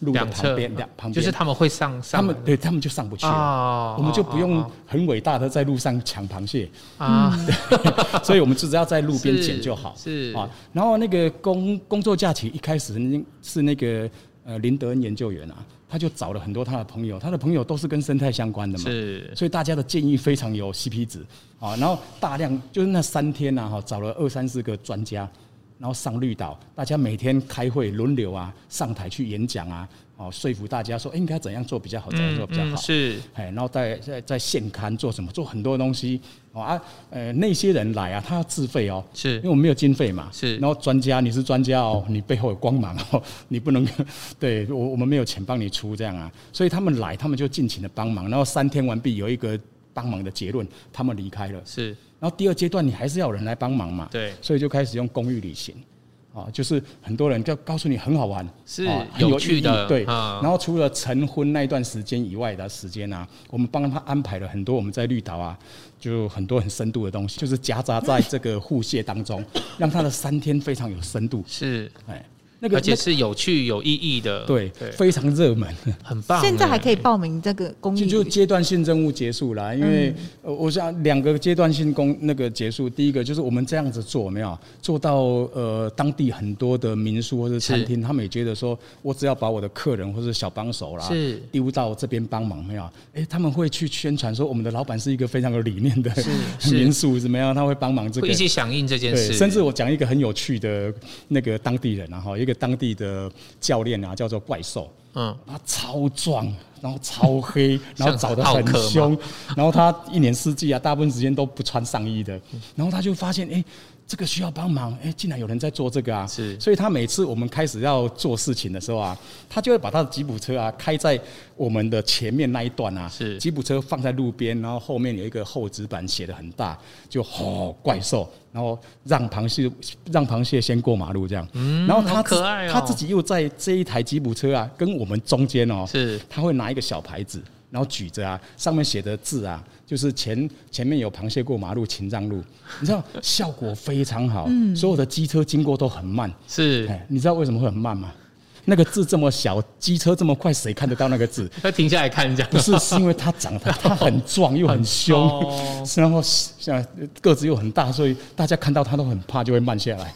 路的旁边两旁边，就是他们会上上，他们对他们就上不去了，哦、我们就不用很伟大的在路上抢螃蟹。啊，[LAUGHS] 所以我们就只要在路边捡就好。是。啊。然后那个工工作假期一开始是那个呃林德恩研究员啊。他就找了很多他的朋友，他的朋友都是跟生态相关的嘛，是，所以大家的建议非常有 CP 值啊。然后大量就是那三天呐，哈，找了二三十个专家，然后上绿岛，大家每天开会轮流啊，上台去演讲啊。哦，说服大家说，应该怎样做比较好，怎样做比较好？是，哎，然后在在在现刊做什么？做很多东西哦啊，呃，那些人来啊，他要自费哦，是，因为我们没有经费嘛，是。然后专家，你是专家哦，你背后有光芒哦，[LAUGHS] 你不能，[LAUGHS] 对我我们没有钱帮你出这样啊，所以他们来，他们就尽情的帮忙。然后三天完毕，有一个帮忙的结论，他们离开了。是。然后第二阶段，你还是要有人来帮忙嘛？对。所以就开始用公寓旅行。啊，就是很多人就告诉你很好玩，是有趣的，对。然后除了晨昏那一段时间以外的时间啊，我们帮他安排了很多我们在绿岛啊，就很多很深度的东西，就是夹杂在这个互蟹当中，让他的三天非常有深度。是，哎。那个而且是有趣有意义的，对，非常热门，[LAUGHS] 很棒。现在还可以报名这个公益，就阶段性任务结束了，因为我想两个阶段性公那个结束，第一个就是我们这样子做，没有做到呃当地很多的民宿或者餐厅，他们也觉得说我只要把我的客人或者小帮手啦，是丢到这边帮忙，没有？哎，他们会去宣传说我们的老板是一个非常有理念的 [LAUGHS] 民宿，怎么样？他会帮忙这个，一起响应这件事。甚至我讲一个很有趣的那个当地人，然后一个。当地的教练啊，叫做怪兽，嗯，他超壮，然后超黑，然后长得很凶，然后他一年四季啊，大部分时间都不穿上衣的，然后他就发现，哎。这个需要帮忙，哎，竟然有人在做这个啊！是，所以他每次我们开始要做事情的时候啊，他就会把他的吉普车啊开在我们的前面那一段啊，是，吉普车放在路边，然后后面有一个厚纸板写的很大，就吼怪兽，然后让螃蟹让螃蟹先过马路这样，嗯，然后他可爱他自己又在这一台吉普车啊跟我们中间哦，是，他会拿一个小牌子。然后举着啊，上面写的字啊，就是前前面有螃蟹过马路，秦让路。你知道效果非常好，所有的机车经过都很慢。是，你知道为什么会很慢吗？那个字这么小，机车这么快，谁看得到那个字？[LAUGHS] 他停下来看一下。不是，是因为他长得 [LAUGHS] 他很壮又很凶，[LAUGHS] 然后像个子又很大，所以大家看到他都很怕，就会慢下来，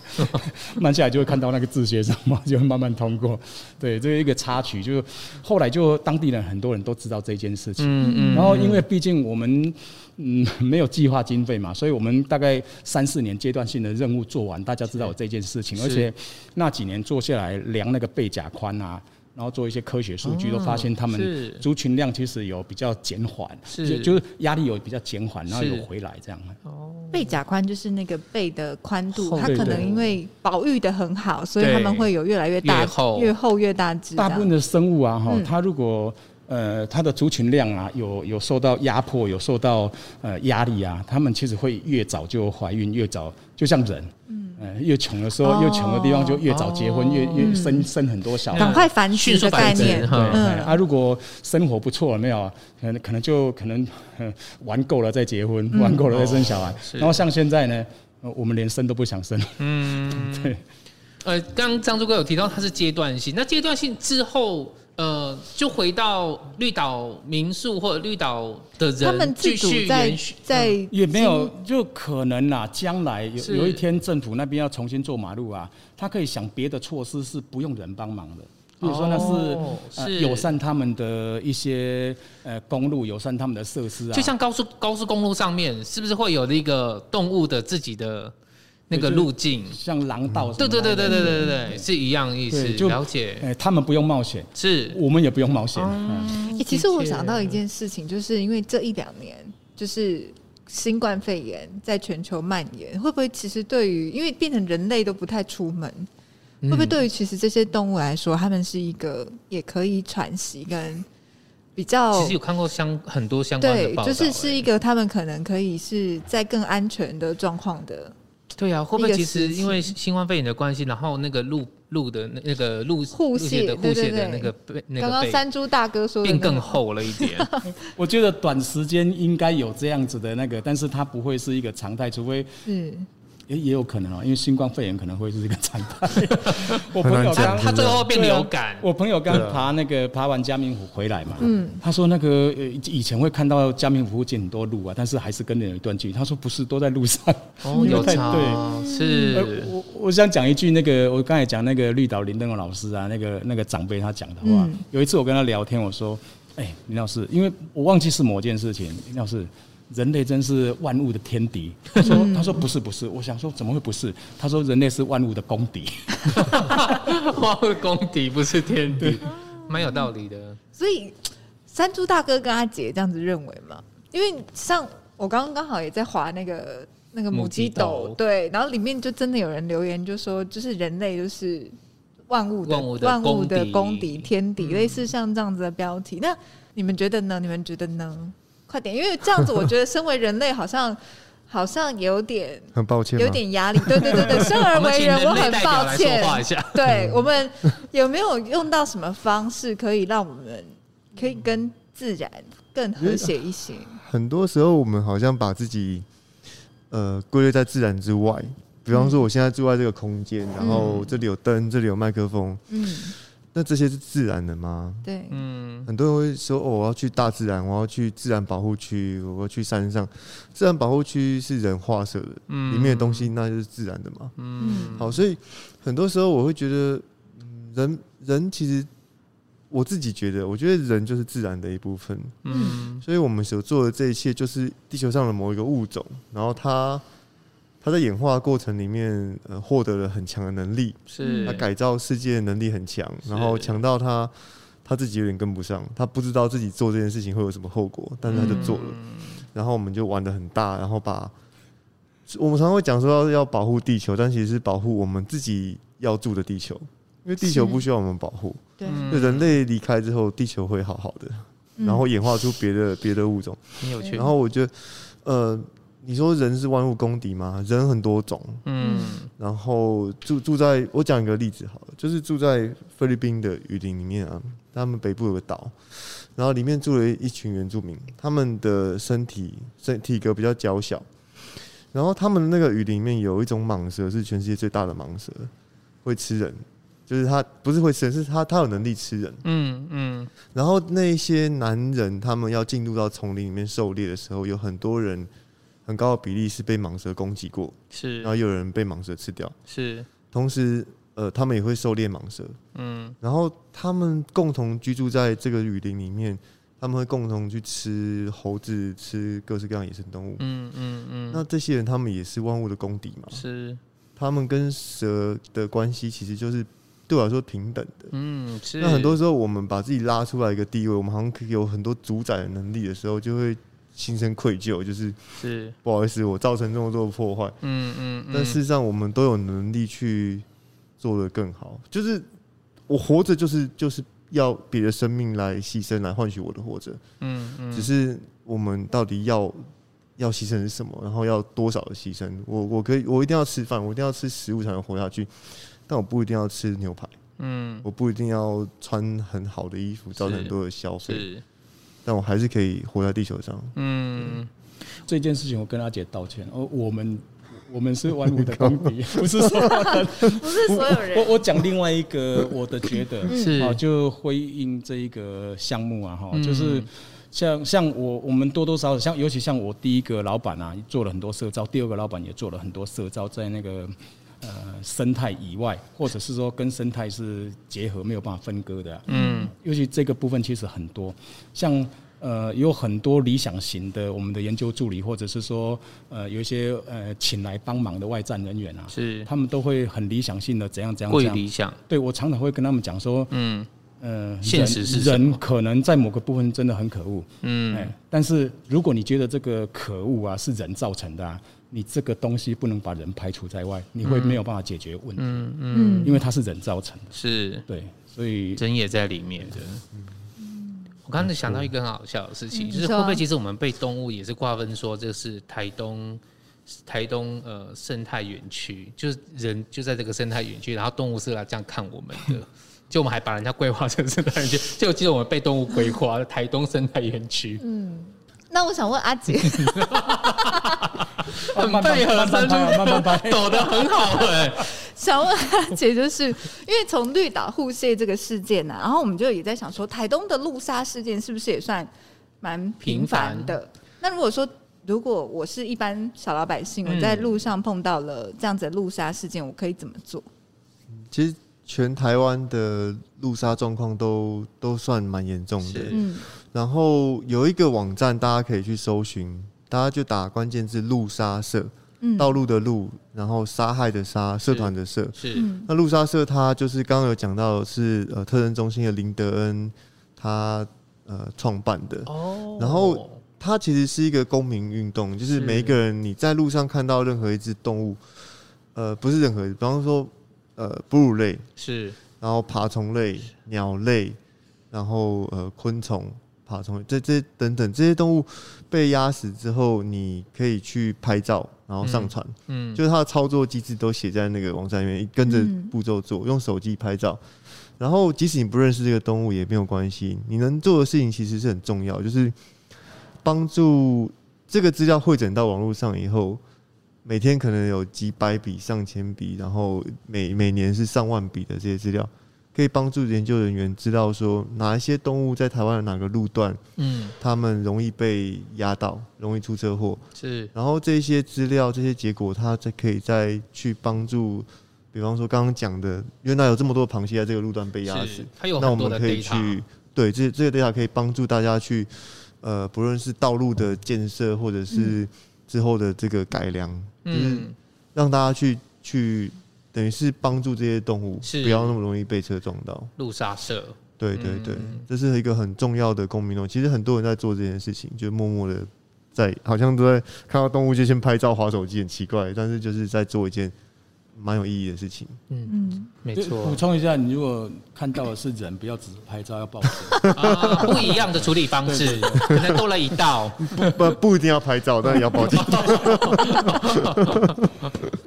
慢下来就会看到那个字写什么，就会慢慢通过。对，这是一个插曲，就后来就当地人很多人都知道这件事情。嗯嗯。然后因为毕竟我们。嗯，[LAUGHS] 没有计划经费嘛，所以我们大概三四年阶段性的任务做完，大家知道有这件事情，而且那几年做下来量那个背甲宽啊，然后做一些科学数据，都发现他们族群量其实有比较减缓，是。就是压力有比较减缓，然后有回来这样。哦，背甲宽就是那个背的宽度，它可能因为保育的很好，所以他们会有越来越大、越厚。越大只。大部分的生物啊，哈，它如果呃，它的族群量啊，有有受到压迫，有受到呃压力啊，他们其实会越早就怀孕，越早就像人，嗯，呃、越穷的时候，越穷的地方就越早结婚，哦、越越生生很多小孩，赶快繁殖的概念。对，嗯、啊，如果生活不错了，没有，可能可能就可能玩够了再结婚，嗯、玩够了再生小孩。哦、然后像现在呢，我们连生都不想生。嗯，[LAUGHS] 对。呃，刚刚张柱哥有提到它是阶段性，那阶段性之后。呃，就回到绿岛民宿或者绿岛的人，他们继续在在也没有，就可能啦。将来有有一天政府那边要重新做马路啊，他可以想别的措施是不用人帮忙的，比如说那是是友善他们的一些呃公路，友善他们的设施啊。就像高速高速公路上面，是不是会有那个动物的自己的？那个路径像廊道，对对对对对对对，是一样意思。就了解，哎，他们不用冒险，是我们也不用冒险。嗯，其实我想到一件事情，就是因为这一两年，就是新冠肺炎在全球蔓延，会不会其实对于因为变成人类都不太出门，会不会对于其实这些动物来说，他们是一个也可以喘息跟比较？其实有看过相很多相关的报道，就是是一个他们可能可以是在更安全的状况的。对啊，会不会其实因为新冠肺炎的关系，然后那个路路的那那个路护线的护线的那个背，刚刚山猪大哥说的变更厚了一点。[LAUGHS] 我觉得短时间应该有这样子的那个，但是它不会是一个常态，除非嗯。也也有可能哦，因为新冠肺炎可能会是一个常态。[LAUGHS] 我朋友刚他最后变流感。我朋友刚爬那个爬完嘉明湖回来嘛，嗯，他说那个呃以前会看到嘉明湖附近很多鹿啊，但是还是跟人有一段距离。他说不是，都在路上。哦，[LAUGHS] 有差。对，是。我我想讲一句，那个我刚才讲那个绿岛林登的老师啊，那个那个长辈他讲的话。有一次我跟他聊天，我说：“哎，林老师，因为我忘记是某件事情，林老师。”人类真是万物的天敌。[LAUGHS] 他说：“他说不是不是，我想说怎么会不是？他说人类是万物的公敌。[LAUGHS] 万物公敌不是天敌，蛮有道理的。所以山猪大哥跟阿姐这样子认为嘛？因为像我刚刚刚好也在划那个那个母鸡斗，对，然后里面就真的有人留言就说，就是人类就是万物的万物的公敌天敌，类似像这样子的标题。那你们觉得呢？你们觉得呢？”快点，因为这样子，我觉得身为人类好像 [LAUGHS] 好像有点很抱歉，有点压力。对对对对，[LAUGHS] 生而为人，我很抱歉。对，我们有没有用到什么方式可以让我们可以跟自然更和谐一些？很多时候，我们好像把自己呃归类在自然之外。比方说，我现在住在这个空间，然后这里有灯，这里有麦克风，嗯。那这些是自然的吗？对，嗯，很多人会说，哦，我要去大自然，我要去自然保护区，我要去山上。自然保护区是人画设的，嗯，里面的东西那就是自然的嘛，嗯，好，所以很多时候我会觉得，人人其实我自己觉得，我觉得人就是自然的一部分，嗯，所以我们所做的这一切，就是地球上的某一个物种，然后它。他在演化过程里面，呃，获得了很强的能力，是。他改造世界的能力很强，然后强到他他自己有点跟不上，他不知道自己做这件事情会有什么后果，但是他就做了，然后我们就玩的很大，然后把我们常常会讲说要要保护地球，但其实是保护我们自己要住的地球，因为地球不需要我们保护，对，人类离开之后，地球会好好的，然后演化出别的别的物种，很有趣，然后我觉得，呃。你说人是万物公敌吗？人很多种，嗯，然后住住在我讲一个例子好了，就是住在菲律宾的雨林里面啊，他们北部有个岛，然后里面住了一群原住民，他们的身体身体格比较娇小，然后他们那个雨林里面有一种蟒蛇是全世界最大的蟒蛇，会吃人，就是它不是会吃人，是它它有能力吃人。嗯嗯。然后那些男人他们要进入到丛林里面狩猎的时候，有很多人很高的比例是被蟒蛇攻击过，是，然后有人被蟒蛇吃掉，是。同时，呃，他们也会狩猎蟒蛇，嗯。然后他们共同居住在这个雨林里面，他们会共同去吃猴子，吃各式各样野生动物。嗯嗯嗯。那这些人他们也是万物的公敌嘛？是。他们跟蛇的关系其实就是。对我来说平等的，嗯，是。那很多时候我们把自己拉出来一个地位，我们好像可以有很多主宰的能力的时候，就会心生愧疚，就是是不好意思，我造成这么多的破坏，嗯嗯。但事实上，我们都有能力去做得更好。就是我活着，就是就是要别的生命来牺牲，来换取我的活着。嗯嗯。只是我们到底要要牺牲是什么？然后要多少的牺牲？我我可以，我一定要吃饭，我一定要吃食物才能活下去。但我不一定要吃牛排，嗯，我不一定要穿很好的衣服，造成很多的消费，是，但我还是可以活在地球上。嗯，这件事情我跟阿姐道歉。哦，我们我们是万物的公敌，[LAUGHS] 不是所有人，不是所有人。我我讲另外一个我的觉得是啊，就回应这一个项目啊，哈，就是像像我我们多多少少像，尤其像我第一个老板啊，做了很多社招，第二个老板也做了很多社招，在那个。呃，生态以外，或者是说跟生态是结合，没有办法分割的。嗯，尤其这个部分其实很多，像呃有很多理想型的我们的研究助理，或者是说呃有一些呃请来帮忙的外站人员啊，是他们都会很理想性的怎样怎样过于理想。对，我常常会跟他们讲说，嗯呃，现实是人可能在某个部分真的很可恶，嗯，但是如果你觉得这个可恶啊是人造成的啊。你这个东西不能把人排除在外，你会没有办法解决问题。嗯嗯，因为它是人造成的。是，对，所以人也在里面的。我刚才想到一个很好笑的事情，就是会不会其实我们被动物也是划分说，这是台东台东呃生态园区，就是人就在这个生态园区，然后动物是来这样看我们的，[LAUGHS] 就我们还把人家规划成生态园区，就记得我们被动物规划台东生态园区。嗯，那我想问阿捷。[LAUGHS] [LAUGHS] 很配合，三猪慢慢拍，[LAUGHS] 抖得很好哎。[LAUGHS] 想问阿姐，就是因为从绿岛护蟹这个事件呢、啊，然后我们就也在想说，台东的路杀事件是不是也算蛮频繁的？那如果说，如果我是一般小老百姓，我在路上碰到了这样子的路杀事件，我可以怎么做？其实全台湾的路杀状况都都算蛮严重的。嗯，然后有一个网站，大家可以去搜寻。大家就打关键字“路杀社”，道路的路，然后杀害的杀，社团的社。是。那路杀社，它就是刚刚有讲到是呃特生中心的林德恩他呃创办的。哦。然后它其实是一个公民运动，就是每一个人你在路上看到任何一只动物，呃，不是任何，比方说呃哺乳类是，然后爬虫类、鸟类，然后呃昆虫。爬虫这这等等这些动物被压死之后，你可以去拍照，然后上传。嗯，就是它的操作机制都写在那个网站里面，跟着步骤做，用手机拍照。然后即使你不认识这个动物也没有关系，你能做的事情其实是很重要，就是帮助这个资料汇整到网络上以后，每天可能有几百笔、上千笔，然后每每年是上万笔的这些资料。可以帮助研究人员知道说哪一些动物在台湾的哪个路段，嗯，他们容易被压到，容易出车祸。是，然后这些资料、这些结果，它再可以再去帮助，比方说刚刚讲的，原来有这么多螃蟹在这个路段被压死，那我们可以去对这这个 data 可以帮助大家去，呃，不论是道路的建设，或者是之后的这个改良，就是让大家去去。等于是帮助这些动物不要那么容易被车撞到。路杀社，对对对，这是一个很重要的公民动。其实很多人在做这件事情，就默默的在，好像都在看到动物就先拍照、划手机，很奇怪，但是就是在做一件蛮有意义的事情。嗯嗯，没错。补充一下，你如果看到的是人，不要只是拍照，要报警。[LAUGHS] 啊，不一样的处理方式，[LAUGHS] 可能多了一道。不不不一定要拍照，但也要报警。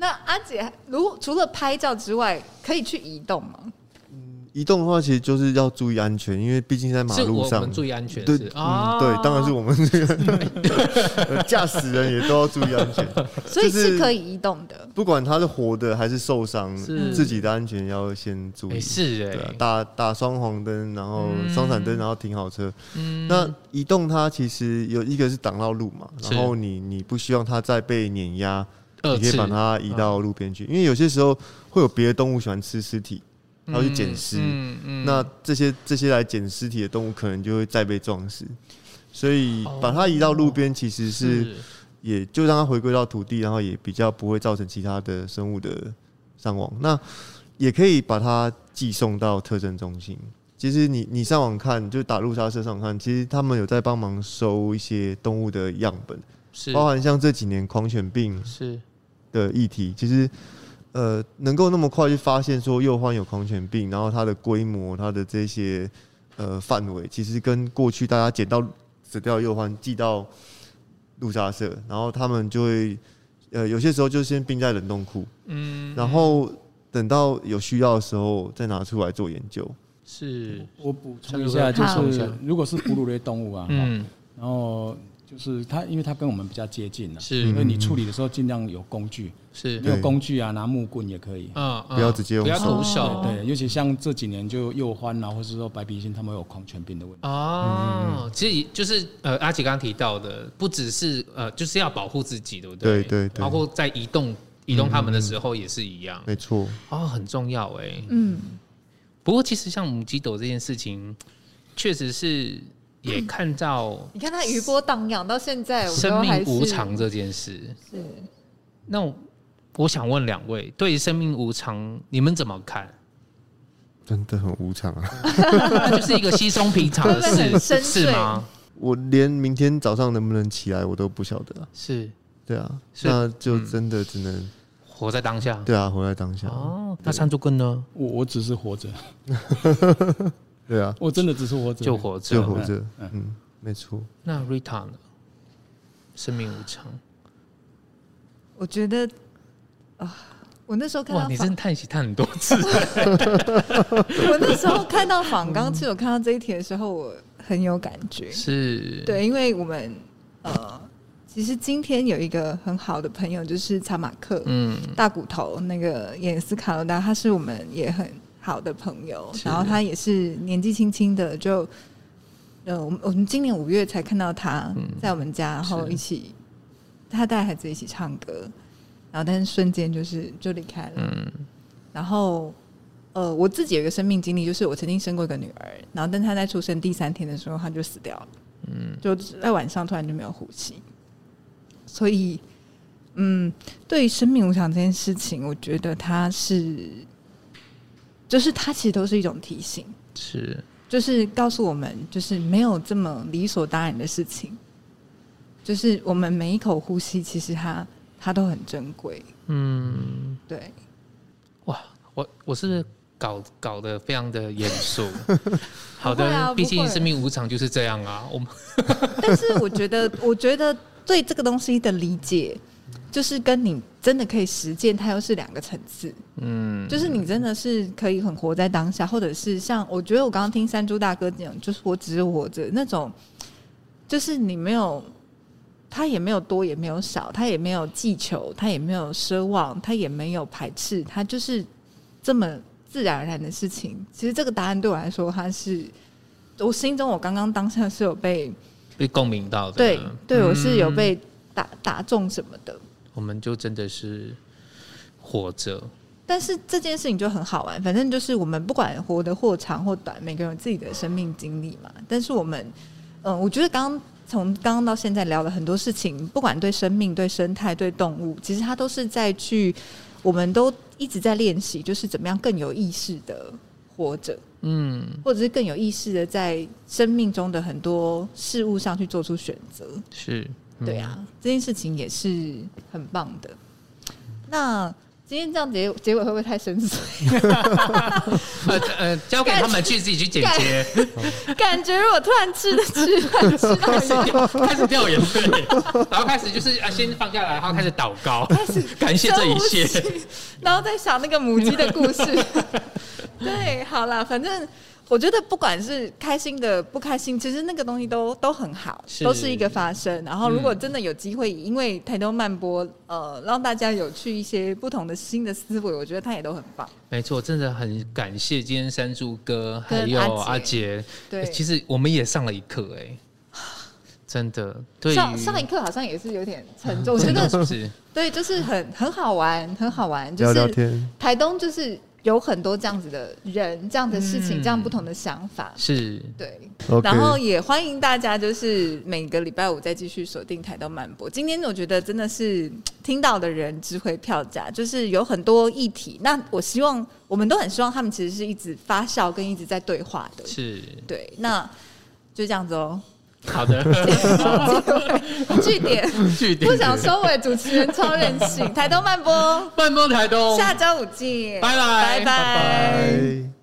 那阿姐，如除了拍照之外，可以去移动吗？嗯，移动的话，其实就是要注意安全，因为毕竟在马路上，注意安全。对，嗯，对，当然是我们这个驾驶人也都要注意安全。[LAUGHS] 所以是可以移动的，不管他是活的还是受伤，自己的安全要先注意。是哎，打打双黄灯，然后双闪灯，然后停好车。那移动它其实有一个是挡到路嘛，然后你你不希望它再被碾压，你可以把它移到路边去，因为有些时候会有别的动物喜欢吃尸体。然后去捡尸，嗯嗯、那这些这些来捡尸体的动物可能就会再被撞死，所以把它移到路边，其实是也就让它回归到土地，然后也比较不会造成其他的生物的伤亡。那也可以把它寄送到特征中心。其实你你上网看，就打路杀车上网看，其实他们有在帮忙收一些动物的样本，是包含像这几年狂犬病是的议题，其实。呃，能够那么快去发现说幼獾有狂犬病，然后它的规模、它的这些呃范围，其实跟过去大家捡到死掉的幼獾寄到路杀社，然后他们就会呃有些时候就先冰在冷冻库，嗯，然后等到有需要的时候再拿出来做研究。是我补充一下，就是如果是哺乳类动物啊，嗯，然后。就是它，因为它跟我们比较接近了，是，所以你处理的时候尽量有工具，是，有工具啊，拿木棍也可以，嗯，不要直接用手，不要徒手，对，尤其像这几年就幼獾啊，或是说白鼻心，他们有狂犬病的问题。哦，其实就是呃，阿吉刚刚提到的，不只是呃，就是要保护自己，对不对？对对，包括在移动移动他们的时候也是一样，没错。哦，很重要哎，嗯。不过其实像母鸡斗这件事情，确实是。也看到，你看他余波荡漾到现在，生命无常这件事是。那我想问两位，对于生命无常，你们怎么看？真的很无常啊，那就是一个稀松平常的事，是吗？我连明天早上能不能起来，我都不晓得。是，对啊，那就真的只能活在当下。对啊，活在当下。哦，那山竹根呢？我我只是活着。[LAUGHS] 对啊，我真的只是活着，就活着，就活着。嗯，没错。那 Rita 呢？生命无常。我觉得啊，我那时候看到，你真叹息叹很多次。[LAUGHS] 我那时候看到访刚，其实我看到这一题的时候，我很有感觉。是，对，因为我们呃，其实今天有一个很好的朋友，就是查马克，嗯，大骨头那个演斯卡罗达，他是我们也很。好的朋友，然后他也是年纪轻轻的，就呃，我们我们今年五月才看到他在我们家，然后一起他带孩子一起唱歌，然后但是瞬间就是就离开了。嗯，然后呃，我自己有一个生命经历，就是我曾经生过一个女儿，然后但她在出生第三天的时候，她就死掉了。嗯，就在晚上突然就没有呼吸，所以嗯，对于生命无常这件事情，我觉得他是。就是它其实都是一种提醒，是，就是告诉我们，就是没有这么理所当然的事情，就是我们每一口呼吸，其实它它都很珍贵。嗯，对。哇，我我是搞搞得非常的严肃。[LAUGHS] 好的，毕竟生命无常就是这样啊。我们，[LAUGHS] 但是我觉得，我觉得对这个东西的理解。就是跟你真的可以实践，它又是两个层次。嗯，就是你真的是可以很活在当下，或者是像我觉得我刚刚听山猪大哥讲，就是我只是活着那种，就是你没有，他也没有多，也没有少，他也没有祈求，他也没有奢望，他也没有排斥，他就是这么自然而然的事情。其实这个答案对我来说，他是我心中我刚刚当下是有被被共鸣到的，对，对我是有被打打中什么的。我们就真的是活着，但是这件事情就很好玩。反正就是我们不管活得或长或短，每个人有自己的生命经历嘛。但是我们，嗯，我觉得刚刚从刚刚到现在聊了很多事情，不管对生命、对生态、对动物，其实它都是在去，我们都一直在练习，就是怎么样更有意识的活着，嗯，或者是更有意识的在生命中的很多事物上去做出选择，是。对啊，这件事情也是很棒的。那今天这样结结尾会不会太深邃？[LAUGHS] 呃呃，交给他们去自己去剪接。感觉如果突然吃的吃饭吃到开始掉开始掉眼泪，然后开始就是啊，先放下来，然后开始祷告，开始感谢这一切，然后再想那个母鸡的故事。[LAUGHS] 对，好了，反正。我觉得不管是开心的、不开心，其实那个东西都都很好，是都是一个发生。然后，如果真的有机会，因为台东慢播，呃，让大家有去一些不同的新的思维，我觉得他也都很棒。没错，真的很感谢今天山猪哥还有阿杰。对，其实我们也上了一课，哎，[SIGHS] 真的。对，上上一课好像也是有点沉重，[LAUGHS] 真的是。对，就是很很好玩，很好玩，就是聊聊天。台东就是。有很多这样子的人，这样的事情，嗯、这样不同的想法，是对。然后也欢迎大家，就是每个礼拜五再继续锁定台东漫播。今天我觉得真的是听到的人值回票价，就是有很多议题。那我希望我们都很希望他们其实是一直发酵跟一直在对话的，是对。那就这样子哦。好的，[LAUGHS] 据点，句点，不想收尾，主持人超任性。台东慢播，慢播台东，下周五见，拜拜，拜拜。